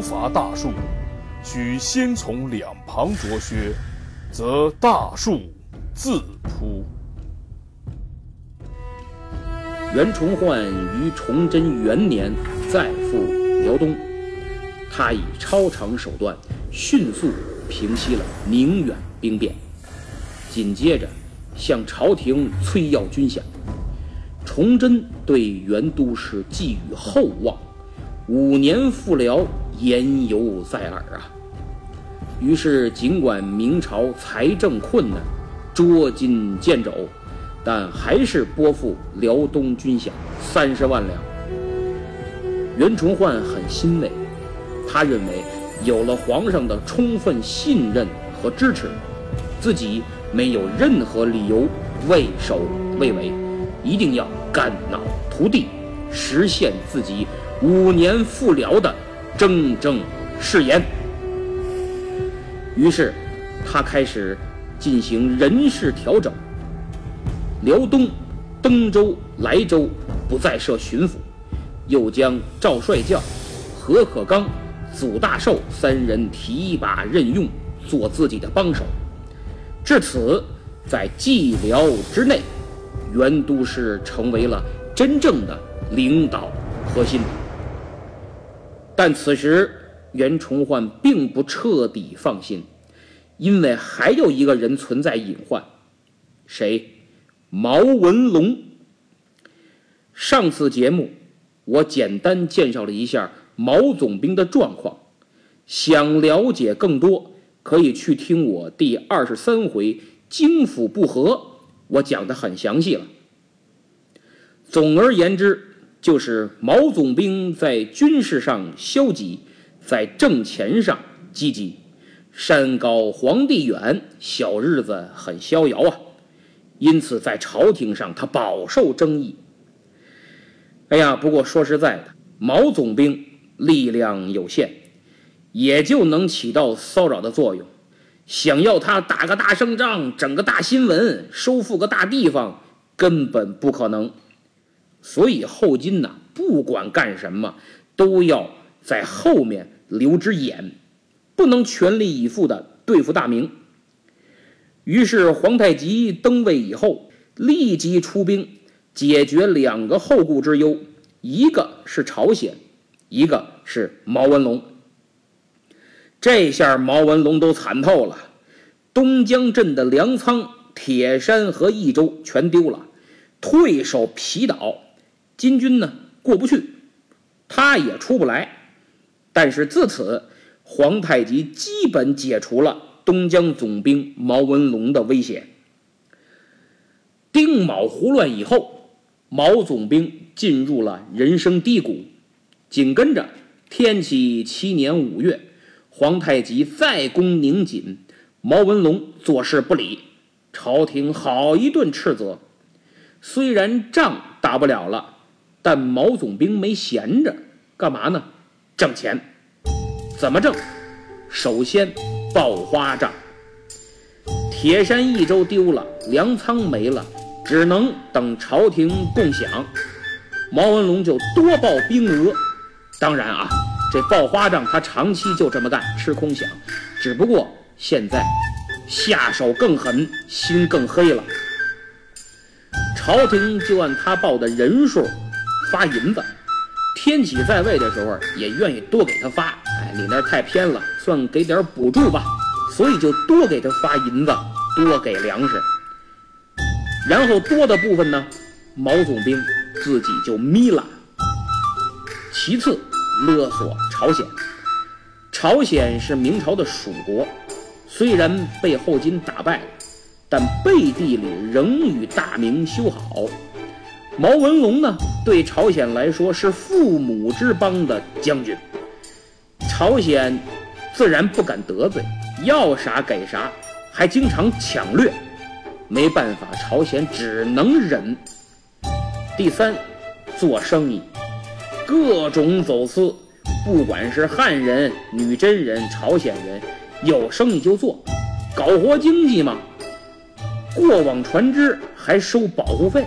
伐大树，须先从两旁着削，则大树。自扑。袁崇焕于崇祯元年再赴辽东，他以超常手段迅速平息了宁远兵变，紧接着向朝廷催要军饷。崇祯对袁都师寄予厚望，五年复辽言犹在耳啊。于是，尽管明朝财政困难。捉襟见肘，但还是拨付辽东军饷三十万两。袁崇焕很欣慰，他认为有了皇上的充分信任和支持，自己没有任何理由畏首畏尾，一定要肝脑涂地，实现自己五年复辽的铮铮誓言。于是，他开始。进行人事调整，辽东、登州、莱州不再设巡抚，又将赵帅将、何可刚、祖大寿三人提拔任用，做自己的帮手。至此，在蓟辽之内，袁都师成为了真正的领导核心。但此时，袁崇焕并不彻底放心。因为还有一个人存在隐患，谁？毛文龙。上次节目我简单介绍了一下毛总兵的状况，想了解更多，可以去听我第二十三回京府不和，我讲的很详细了。总而言之，就是毛总兵在军事上消极，在政钱上积极。山高皇帝远，小日子很逍遥啊，因此在朝廷上他饱受争议。哎呀，不过说实在的，毛总兵力量有限，也就能起到骚扰的作用。想要他打个大胜仗，整个大新闻，收复个大地方，根本不可能。所以后金呐，不管干什么，都要在后面留只眼。不能全力以赴的对付大明。于是皇太极登位以后，立即出兵解决两个后顾之忧，一个是朝鲜，一个是毛文龙。这下毛文龙都惨透了，东江镇的粮仓、铁山和益州全丢了，退守皮岛，金军呢过不去，他也出不来。但是自此。皇太极基本解除了东江总兵毛文龙的威胁。丁卯胡乱以后，毛总兵进入了人生低谷。紧跟着，天启七年五月，皇太极再攻宁锦，毛文龙坐视不理，朝廷好一顿斥责。虽然仗打不了了，但毛总兵没闲着，干嘛呢？挣钱。怎么挣？首先报花账。铁山一州丢了，粮仓没了，只能等朝廷共享。毛文龙就多报兵额，当然啊，这报花账他长期就这么干，吃空饷。只不过现在下手更狠，心更黑了。朝廷就按他报的人数发银子，天启在位的时候也愿意多给他发。哎，你那太偏了，算给点补助吧。所以就多给他发银子，多给粮食。然后多的部分呢，毛总兵自己就眯了。其次，勒索朝鲜。朝鲜是明朝的属国，虽然被后金打败了，但背地里仍与大明修好。毛文龙呢，对朝鲜来说是父母之邦的将军，朝鲜自然不敢得罪，要啥给啥，还经常抢掠。没办法，朝鲜只能忍。第三，做生意，各种走私。不管是汉人、女真人、朝鲜人，有生意就做，搞活经济嘛。过往船只还收保护费，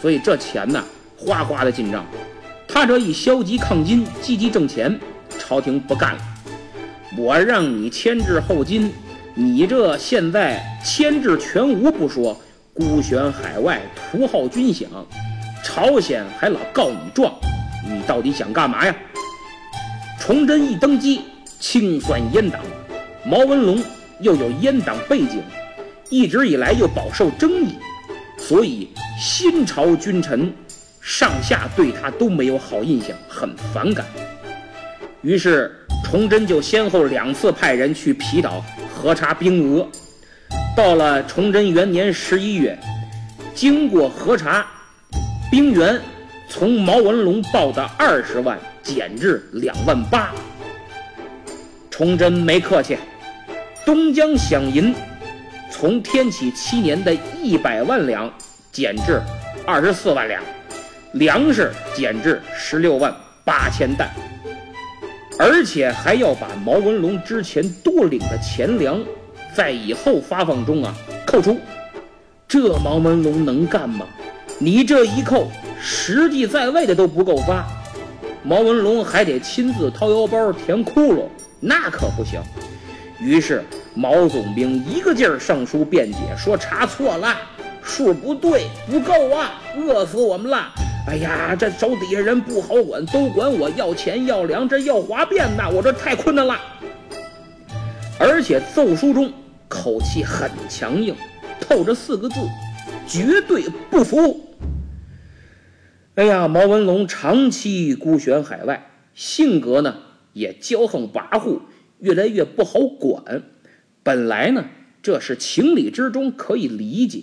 所以这钱呢，哗哗的进账。他这一消极抗金，积极挣钱，朝廷不干了。我让你牵制后金，你这现在牵制全无不说，孤悬海外，徒耗军饷，朝鲜还老告你状，你到底想干嘛呀？崇祯一登基，清算阉党，毛文龙又有阉党背景，一直以来又饱受争议，所以新朝君臣上下对他都没有好印象，很反感。于是崇祯就先后两次派人去皮岛核查兵额。到了崇祯元年十一月，经过核查，兵员从毛文龙报的二十万。减至两万八。崇祯没客气，东江饷银从天启七年的一百万两减至二十四万两，粮食减至十六万八千担，而且还要把毛文龙之前多领的钱粮在以后发放中啊扣除。这毛文龙能干吗？你这一扣，实际在位的都不够发。毛文龙还得亲自掏腰包填窟窿，那可不行。于是毛总兵一个劲儿上书辩解，说查错了，数不对，不够啊，饿死我们了。哎呀，这手底下人不好管，都管我要钱要粮，这要哗变呐，我这太困难了。而且奏书中口气很强硬，透着四个字：绝对不服。哎呀，毛文龙长期孤悬海外，性格呢也骄横跋扈，越来越不好管。本来呢这是情理之中可以理解，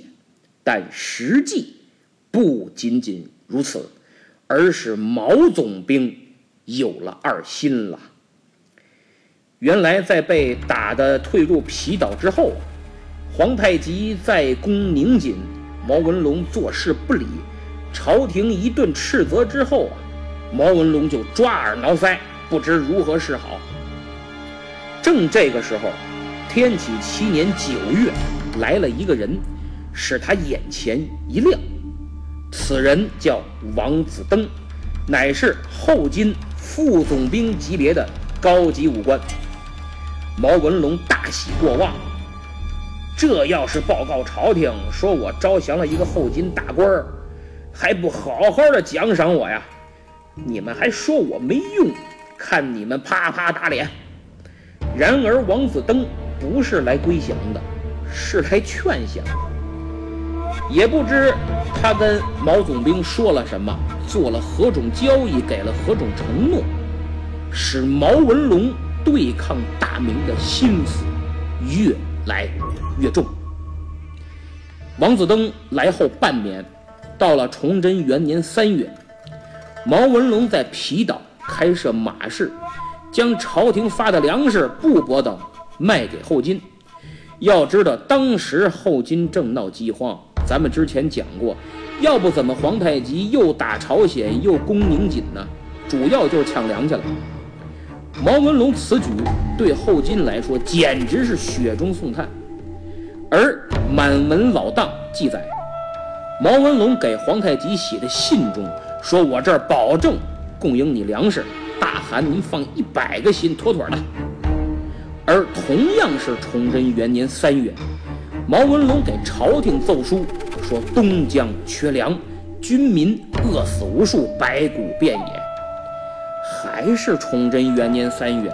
但实际不仅仅如此，而是毛总兵有了二心了。原来在被打的退入皮岛之后，皇太极在宫宁锦，毛文龙坐视不理。朝廷一顿斥责之后啊，毛文龙就抓耳挠腮，不知如何是好。正这个时候，天启七年九月，来了一个人，使他眼前一亮。此人叫王子登，乃是后金副总兵级别的高级武官。毛文龙大喜过望，这要是报告朝廷，说我招降了一个后金大官儿。还不好好的奖赏我呀！你们还说我没用，看你们啪啪打脸！然而王子登不是来归降的，是来劝降。也不知他跟毛总兵说了什么，做了何种交易，给了何种承诺，使毛文龙对抗大明的心思越来越重。王子登来后半年。到了崇祯元年三月，毛文龙在皮岛开设马市，将朝廷发的粮食、布帛等卖给后金。要知道，当时后金正闹饥荒，咱们之前讲过，要不怎么皇太极又打朝鲜又攻宁锦呢？主要就是抢粮去了。毛文龙此举对后金来说简直是雪中送炭，而满文老档记载。毛文龙给皇太极写的信中说：“我这儿保证供应你粮食，大汗您放一百个心，妥妥的。而同样是崇祯元年三月，毛文龙给朝廷奏书说东江缺粮，军民饿死无数，白骨遍野。还是崇祯元年三月，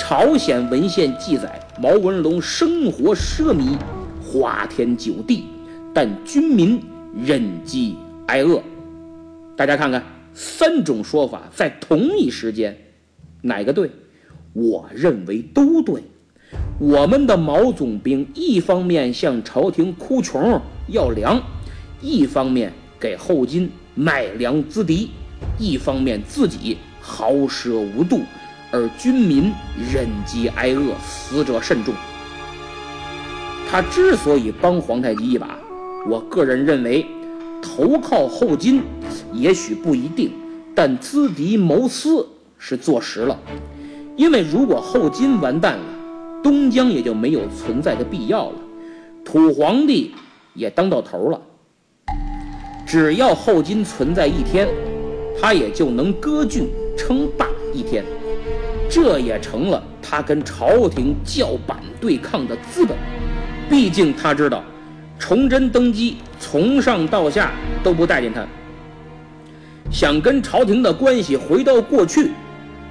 朝鲜文献记载毛文龙生活奢靡，花天酒地，但军民忍饥挨饿。大家看看，三种说法在同一时间，哪个对？我认为都对。我们的毛总兵一方面向朝廷哭穷要粮，一方面给后金卖粮资敌，一方面自己豪奢无度，而军民忍饥挨饿，死者甚众。他之所以帮皇太极一把，我个人认为，投靠后金也许不一定，但资敌谋私是坐实了。因为如果后金完蛋了，东江也就没有存在的必要了，土皇帝也当到头了。只要后金存在一天，他也就能割据称霸一天，这也成了他跟朝廷叫板对抗的资本。毕竟他知道，崇祯登基从上到下都不待见他，想跟朝廷的关系回到过去，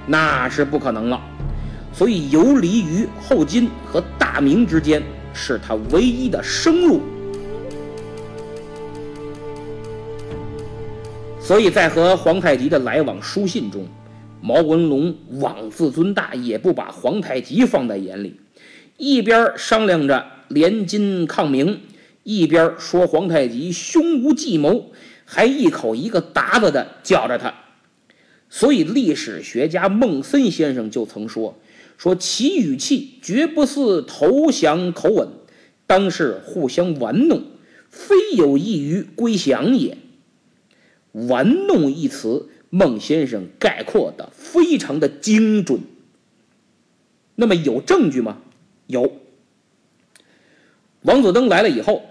那是不可能了。所以游离于后金和大明之间是他唯一的生路。所以在和皇太极的来往书信中，毛文龙妄自尊大，也不把皇太极放在眼里，一边商量着联金抗明，一边说皇太极胸无计谋，还一口一个达子的叫着他。所以历史学家孟森先生就曾说。说其语气绝不似投降口吻，当是互相玩弄，非有意于归降也。玩弄一词，孟先生概括的非常的精准。那么有证据吗？有。王子登来了以后，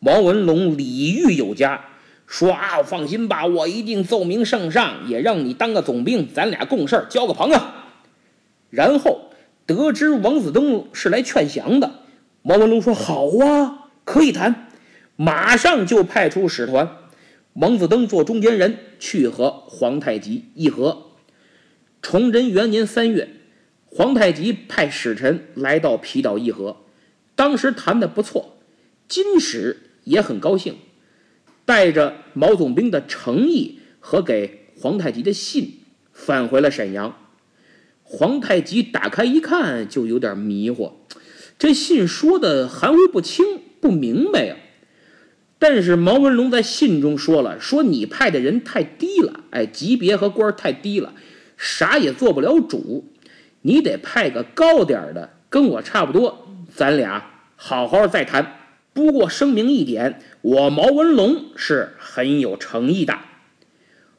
毛文龙礼遇有加，说啊，放心吧，我一定奏明圣上，也让你当个总兵，咱俩共事交个朋友。然后。得知王子登是来劝降的，毛文龙说：“好啊，可以谈。”马上就派出使团，王子登做中间人，去和皇太极议和。崇祯元年三月，皇太极派使臣来到皮岛议和，当时谈的不错，金使也很高兴，带着毛总兵的诚意和给皇太极的信返回了沈阳。皇太极打开一看，就有点迷惑，这信说的含糊不清，不明白呀。但是毛文龙在信中说了，说你派的人太低了，哎，级别和官太低了，啥也做不了主，你得派个高点的，跟我差不多，咱俩好好再谈。不过声明一点，我毛文龙是很有诚意的。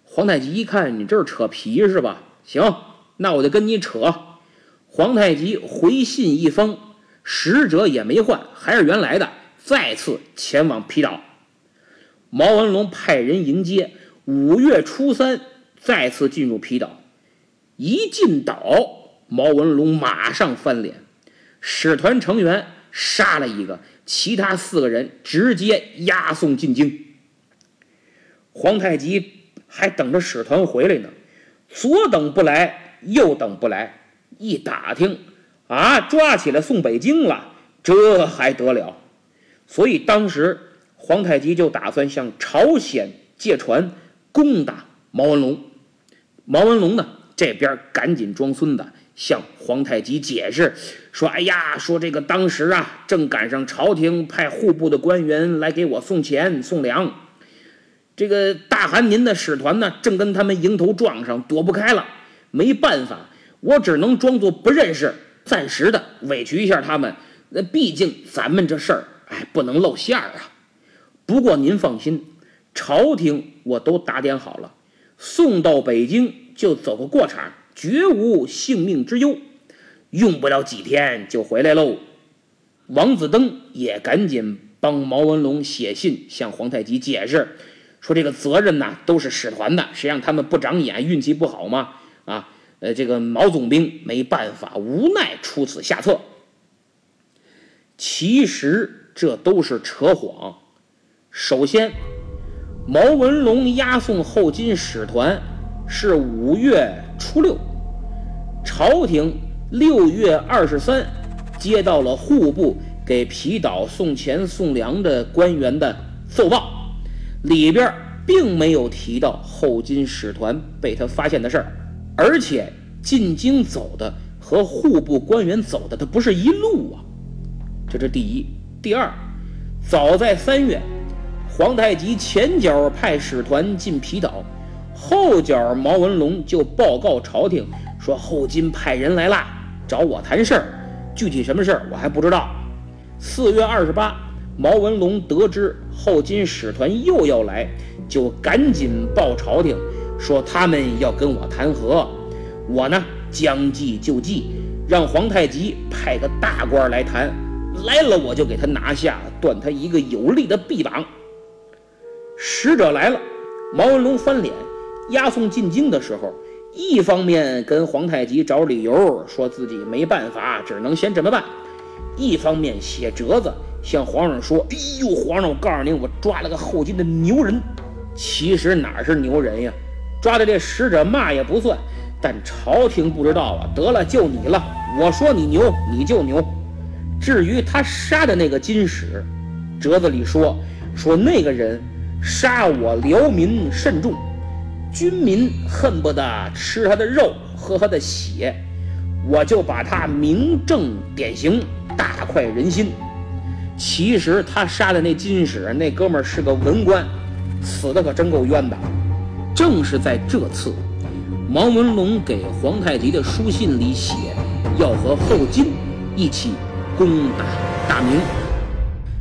皇太极一看，你这是扯皮是吧？行。那我就跟你扯，皇太极回信一封，使者也没换，还是原来的，再次前往皮岛。毛文龙派人迎接，五月初三再次进入皮岛。一进岛，毛文龙马上翻脸，使团成员杀了一个，其他四个人直接押送进京。皇太极还等着使团回来呢，左等不来。又等不来，一打听，啊，抓起来送北京了，这还得了？所以当时皇太极就打算向朝鲜借船攻打毛文龙。毛文龙呢，这边赶紧装孙子，向皇太极解释说：“哎呀，说这个当时啊，正赶上朝廷派户部的官员来给我送钱送粮，这个大汗您的使团呢，正跟他们迎头撞上，躲不开了。”没办法，我只能装作不认识，暂时的委屈一下他们。那毕竟咱们这事儿，哎，不能露馅儿啊。不过您放心，朝廷我都打点好了，送到北京就走个过场，绝无性命之忧，用不了几天就回来喽。王子登也赶紧帮毛文龙写信向皇太极解释，说这个责任呐都是使团的，谁让他们不长眼，运气不好吗？啊，呃，这个毛总兵没办法，无奈出此下策。其实这都是扯谎。首先，毛文龙押送后金使团是五月初六，朝廷六月二十三接到了户部给皮岛送钱送粮的官员的奏报，里边并没有提到后金使团被他发现的事儿。而且进京走的和户部官员走的，他不是一路啊。这是第一。第二，早在三月，皇太极前脚派使团进皮岛，后脚毛文龙就报告朝廷说后金派人来啦，找我谈事儿。具体什么事儿我还不知道。四月二十八，毛文龙得知后金使团又要来，就赶紧报朝廷。说他们要跟我谈和，我呢将计就计，让皇太极派个大官来谈，来了我就给他拿下，断他一个有力的臂膀。使者来了，毛文龙翻脸，押送进京的时候，一方面跟皇太极找理由，说自己没办法，只能先这么办；一方面写折子向皇上说：“哎呦，皇上，我告诉您，我抓了个后金的牛人。”其实哪是牛人呀？抓的这使者骂也不算，但朝廷不知道啊。得了，就你了。我说你牛，你就牛。至于他杀的那个金使，折子里说说那个人杀我辽民甚众，军民恨不得吃他的肉，喝他的血，我就把他明正典刑，大快人心。其实他杀的那金使，那哥们儿是个文官，死的可真够冤的。正是在这次，毛文龙给皇太极的书信里写，要和后金一起攻打大明，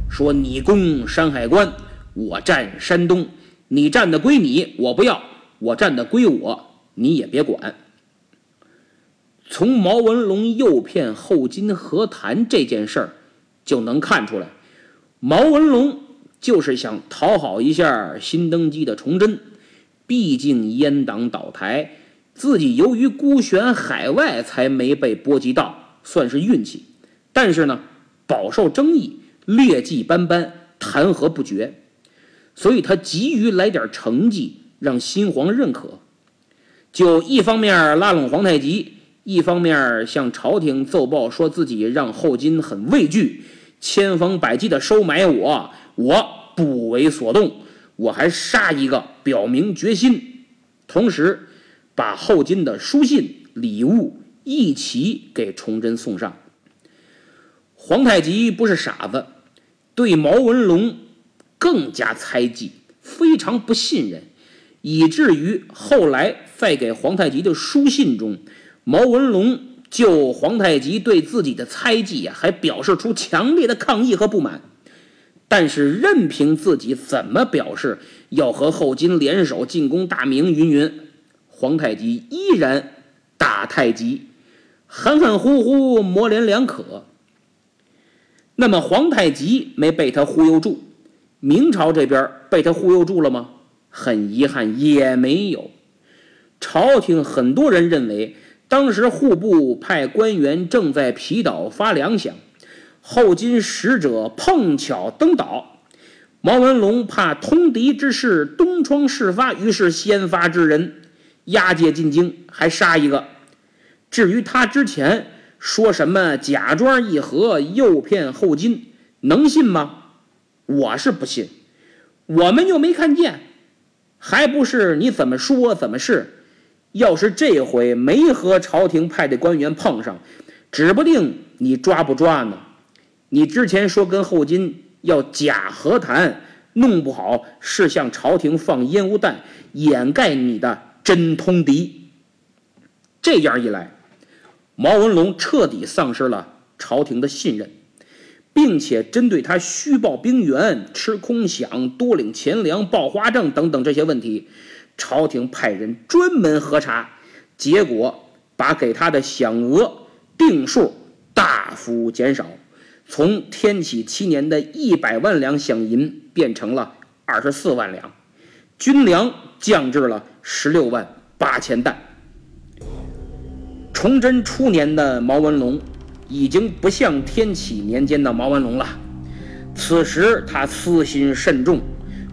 说你攻山海关，我占山东，你占的归你，我不要；我占的归我，你也别管。从毛文龙诱骗后金和谈这件事儿，就能看出来，毛文龙就是想讨好一下新登基的崇祯。毕竟阉党倒台，自己由于孤悬海外才没被波及到，算是运气。但是呢，饱受争议，劣迹斑斑，弹劾不绝，所以他急于来点成绩，让新皇认可。就一方面拉拢皇太极，一方面向朝廷奏报，说自己让后金很畏惧，千方百计的收买我，我不为所动。我还杀一个，表明决心，同时把后金的书信、礼物一起给崇祯送上。皇太极不是傻子，对毛文龙更加猜忌，非常不信任，以至于后来在给皇太极的书信中，毛文龙就皇太极对自己的猜忌呀，还表示出强烈的抗议和不满。但是任凭自己怎么表示要和后金联手进攻大明，云云，皇太极依然打太极，含含糊糊，模棱两可。那么皇太极没被他忽悠住，明朝这边被他忽悠住了吗？很遗憾，也没有。朝廷很多人认为，当时户部派官员正在皮岛发粮饷。后金使者碰巧登岛，毛文龙怕通敌之事东窗事发，于是先发制人，押解进京，还杀一个。至于他之前说什么假装议和，诱骗后金，能信吗？我是不信，我们又没看见，还不是你怎么说怎么是。要是这回没和朝廷派的官员碰上，指不定你抓不抓呢。你之前说跟后金要假和谈，弄不好是向朝廷放烟雾弹，掩盖你的真通敌。这样一来，毛文龙彻底丧失了朝廷的信任，并且针对他虚报兵员、吃空饷、多领钱粮、报花证等等这些问题，朝廷派人专门核查，结果把给他的饷额定数大幅减少。从天启七年的一百万两饷银变成了二十四万两，军粮降至了十六万八千担。崇祯初年的毛文龙，已经不像天启年间的毛文龙了。此时他私心甚重，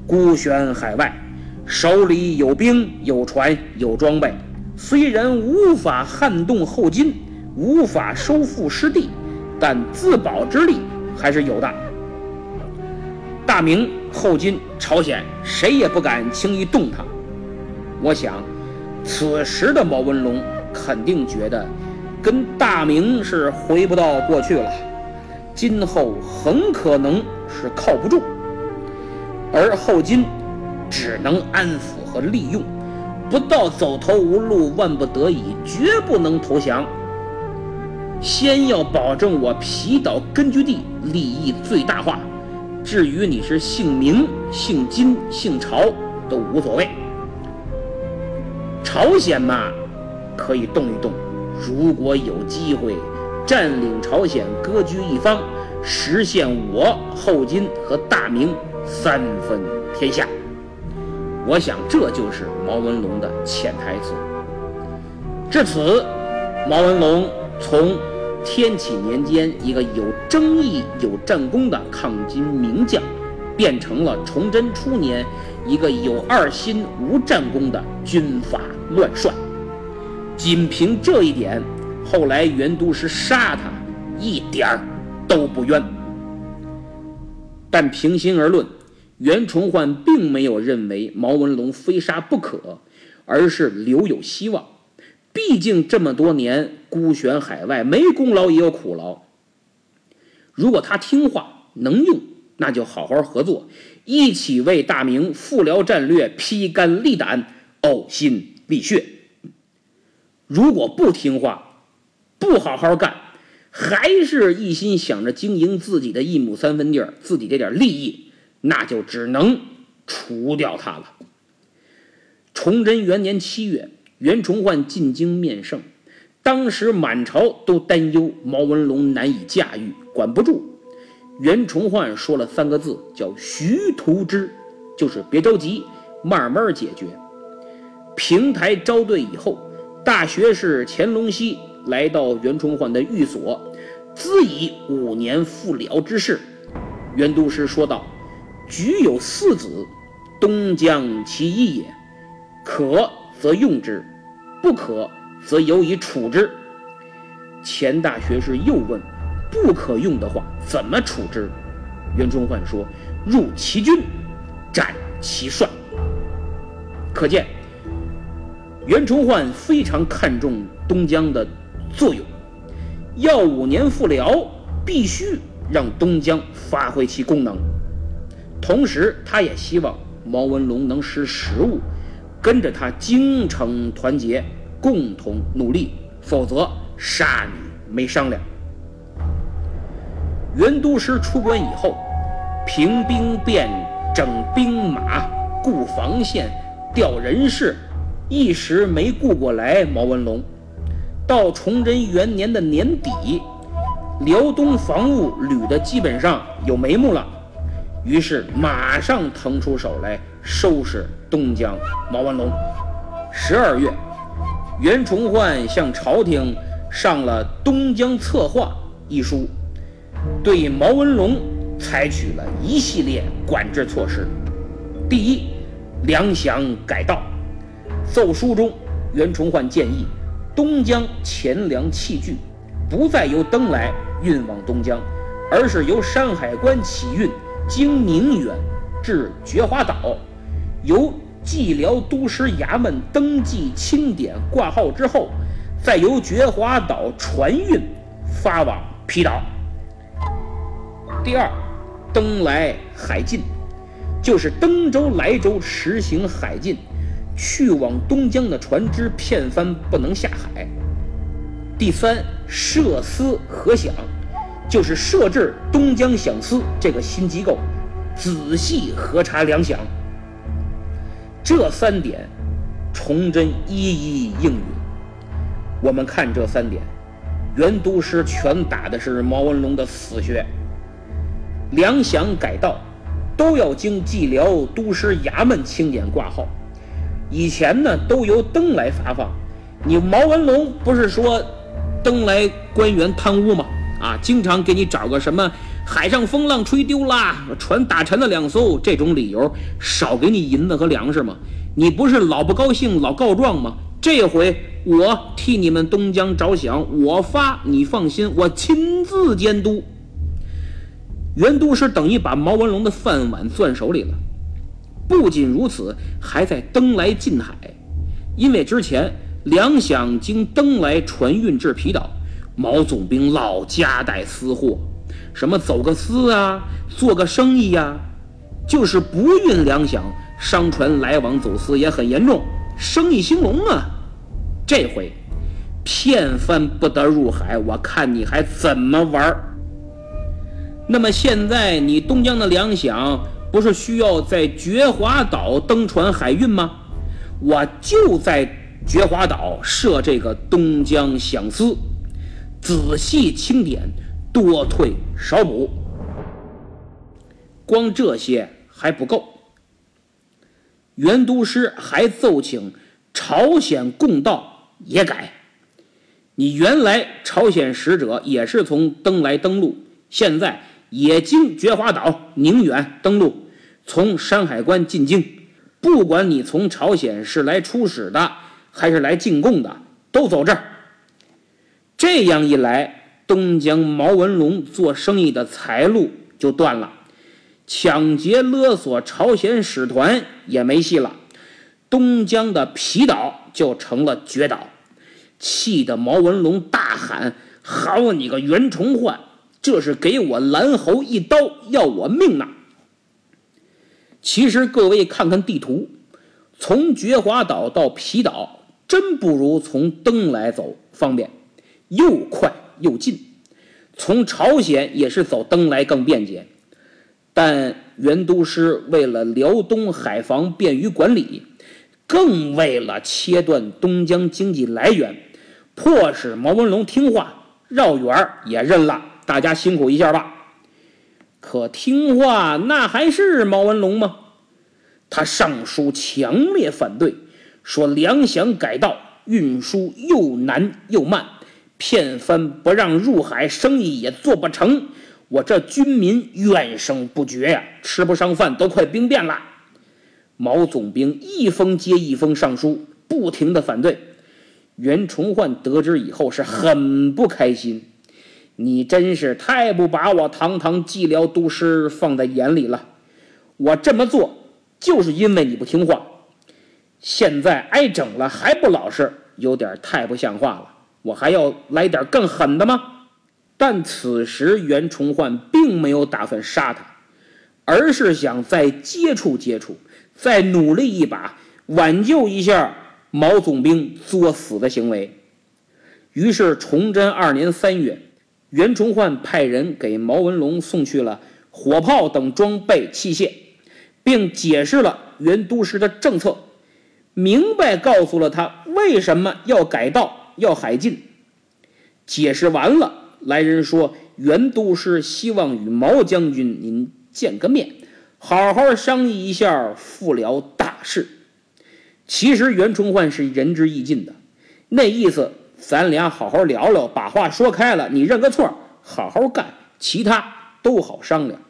孤悬海外，手里有兵有船有装备，虽然无法撼动后金，无法收复失地，但自保之力还是有的。大明、后金、朝鲜，谁也不敢轻易动他。我想，此时的毛文龙肯定觉得，跟大明是回不到过去了，今后很可能是靠不住。而后金只能安抚和利用，不到走投无路、万不得已，绝不能投降。先要保证我皮岛根据地利益最大化。至于你是姓明、姓金、姓朝，都无所谓。朝鲜嘛，可以动一动。如果有机会占领朝鲜，割据一方，实现我后金和大明三分天下，我想这就是毛文龙的潜台词。至此，毛文龙从。天启年间，一个有争议、有战功的抗金名将，变成了崇祯初年一个有二心、无战功的军阀乱帅。仅凭这一点，后来袁都师杀他一点儿都不冤。但平心而论，袁崇焕并没有认为毛文龙非杀不可，而是留有希望。毕竟这么多年孤悬海外，没功劳也有苦劳。如果他听话能用，那就好好合作，一起为大明复辽战略披肝沥胆、呕心沥血。如果不听话，不好好干，还是一心想着经营自己的一亩三分地儿、自己这点利益，那就只能除掉他了。崇祯元年七月。袁崇焕进京面圣，当时满朝都担忧毛文龙难以驾驭，管不住。袁崇焕说了三个字，叫“徐图之”，就是别着急，慢慢解决。平台招对以后，大学士钱隆锡来到袁崇焕的寓所，咨以五年复辽之事。袁督师说道：“举有四子，东江其一也，可。”则用之，不可则由以处之。钱大学士又问：“不可用的话，怎么处之？”袁崇焕说：“入其军，斩其帅。”可见，袁崇焕非常看重东江的作用。要五年复辽，必须让东江发挥其功能。同时，他也希望毛文龙能识时务。跟着他精诚团结，共同努力，否则杀你没商量。袁都师出关以后，平兵变、整兵马、固防线、调人事，一时没顾过来。毛文龙到崇祯元年的年底，辽东防务捋的基本上有眉目了，于是马上腾出手来收拾。东江毛文龙，十二月，袁崇焕向朝廷上了《东江策划》一书，对毛文龙采取了一系列管制措施。第一，粮饷改道。奏书中，袁崇焕建议，东江钱粮器具不再由登莱运往东江，而是由山海关起运，经宁远至觉华岛，由蓟辽都师衙门登记清点挂号之后，再由觉华岛船运发往皮岛。第二，登莱海禁，就是登州、莱州实行海禁，去往东江的船只片帆不能下海。第三，设司核享，就是设置东江饷司这个新机构，仔细核查粮饷。这三点，崇祯一一应允。我们看这三点，袁督师全打的是毛文龙的死穴。粮饷改道，都要经蓟辽督师衙门清点挂号。以前呢，都由登来发放，你毛文龙不是说登来官员贪污吗？啊，经常给你找个什么海上风浪吹丢啦，船打沉了两艘这种理由，少给你银子和粮食吗？你不是老不高兴，老告状吗？这回我替你们东江着想，我发你放心，我亲自监督。袁都师等于把毛文龙的饭碗攥手里了。不仅如此，还在登来近海，因为之前粮饷经登来船运至皮岛，毛总兵老夹带私货，什么走个私啊，做个生意呀，就是不运粮饷，商船来往走私也很严重，生意兴隆啊。这回片帆不得入海，我看你还怎么玩？那么现在你东江的粮饷不是需要在觉华岛登船海运吗？我就在觉华岛设这个东江饷司，仔细清点，多退少补。光这些还不够，袁都师还奏请朝鲜共道。也改，你原来朝鲜使者也是从登来登陆，现在也经觉华岛、宁远登陆，从山海关进京。不管你从朝鲜是来出使的，还是来进贡的，都走这儿。这样一来，东江毛文龙做生意的财路就断了，抢劫勒索朝鲜使团也没戏了。东江的皮岛就成了绝岛，气得毛文龙大喊：“好你个袁崇焕，这是给我蓝侯一刀，要我命呐！”其实各位看看地图，从觉华岛到皮岛，真不如从登来走方便，又快又近。从朝鲜也是走登来更便捷，但袁都师为了辽东海防便于管理。更为了切断东江经济来源，迫使毛文龙听话，绕远也认了。大家辛苦一下吧。可听话那还是毛文龙吗？他上书强烈反对，说粮饷改道运输又难又慢，片帆不让入海，生意也做不成。我这军民怨声不绝呀，吃不上饭，都快兵变了。毛总兵一封接一封上书，不停的反对。袁崇焕得知以后是很不开心，你真是太不把我堂堂蓟辽都师放在眼里了。我这么做就是因为你不听话，现在挨整了还不老实，有点太不像话了。我还要来点更狠的吗？但此时袁崇焕并没有打算杀他，而是想再接触接触。再努力一把，挽救一下毛总兵作死的行为。于是，崇祯二年三月，袁崇焕派人给毛文龙送去了火炮等装备器械，并解释了袁都师的政策，明白告诉了他为什么要改道、要海禁。解释完了，来人说袁都师希望与毛将军您见个面。好好商议一下复辽大事。其实袁崇焕是仁至义尽的，那意思咱俩好好聊聊，把话说开了，你认个错，好好干，其他都好商量。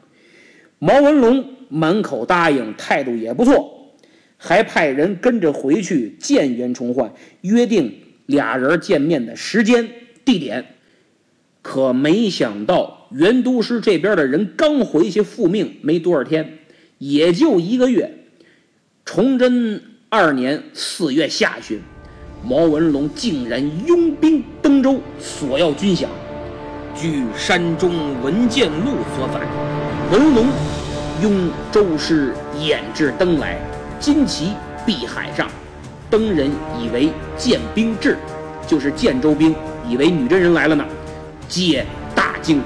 毛文龙满口答应，态度也不错，还派人跟着回去见袁崇焕，约定俩人见面的时间、地点。可没想到袁都师这边的人刚回去复命没多少天。也就一个月，崇祯二年四月下旬，毛文龙竟然拥兵登州，索要军饷。据《山中文件录》所载，文龙拥周师掩至登来，旌旗蔽海上，登人以为建兵至，就是建州兵，以为女真人来了呢，皆大惊。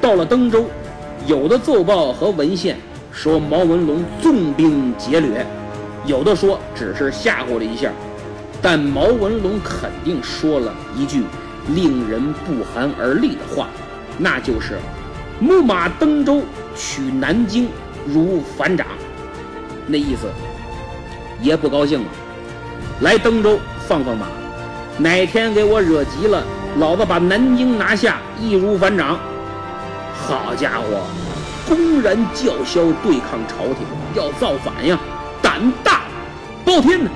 到了登州。有的奏报和文献说毛文龙纵兵劫掠，有的说只是吓唬了一下，但毛文龙肯定说了一句令人不寒而栗的话，那就是“木马登州，取南京，如反掌”。那意思也不高兴了。来登州放放马，哪天给我惹急了，老子把南京拿下，易如反掌。好家伙，公然叫嚣对抗朝廷，要造反呀，胆大包天呢！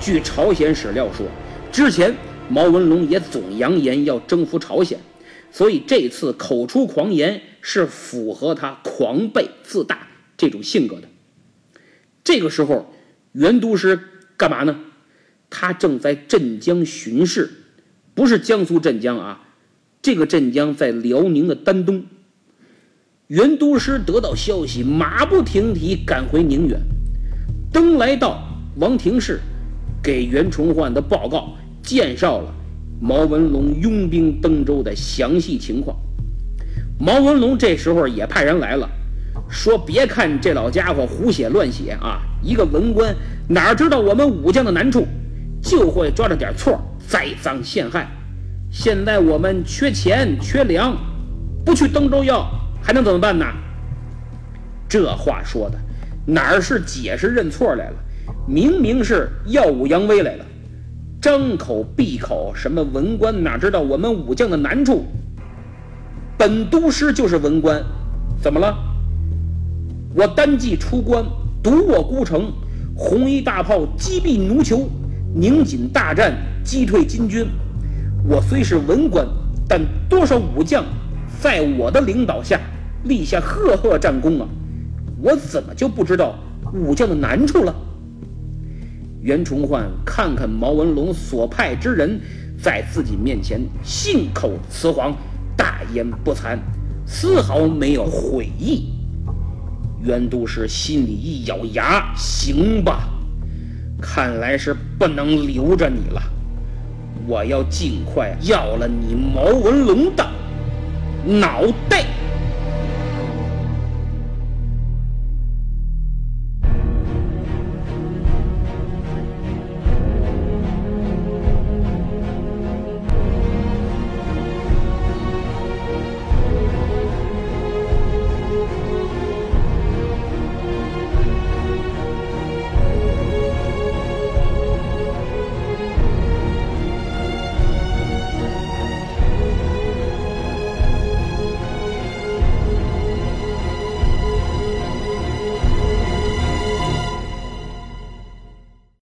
据朝鲜史料说，之前毛文龙也总扬言要征服朝鲜，所以这次口出狂言是符合他狂悖自大这种性格的。这个时候，袁都师干嘛呢？他正在镇江巡视，不是江苏镇江啊，这个镇江在辽宁的丹东。袁都师得到消息，马不停蹄赶回宁远，登来到王庭市，给袁崇焕的报告介绍了毛文龙拥兵登州的详细情况。毛文龙这时候也派人来了。说别看这老家伙胡写乱写啊，一个文官哪知道我们武将的难处，就会抓着点错栽赃陷害。现在我们缺钱缺粮，不去登州要还能怎么办呢？这话说的哪儿是解释认错来了，明明是耀武扬威来了。张口闭口什么文官哪知道我们武将的难处？本都师就是文官，怎么了？我单骑出关，独卧孤城，红衣大炮击毙奴酋，宁锦大战击退金军。我虽是文官，但多少武将在我的领导下立下赫赫战功啊！我怎么就不知道武将的难处了？袁崇焕看看毛文龙所派之人，在自己面前信口雌黄，大言不惭，丝毫没有悔意。袁督师心里一咬牙，行吧，看来是不能留着你了。我要尽快要了你毛文龙的脑袋。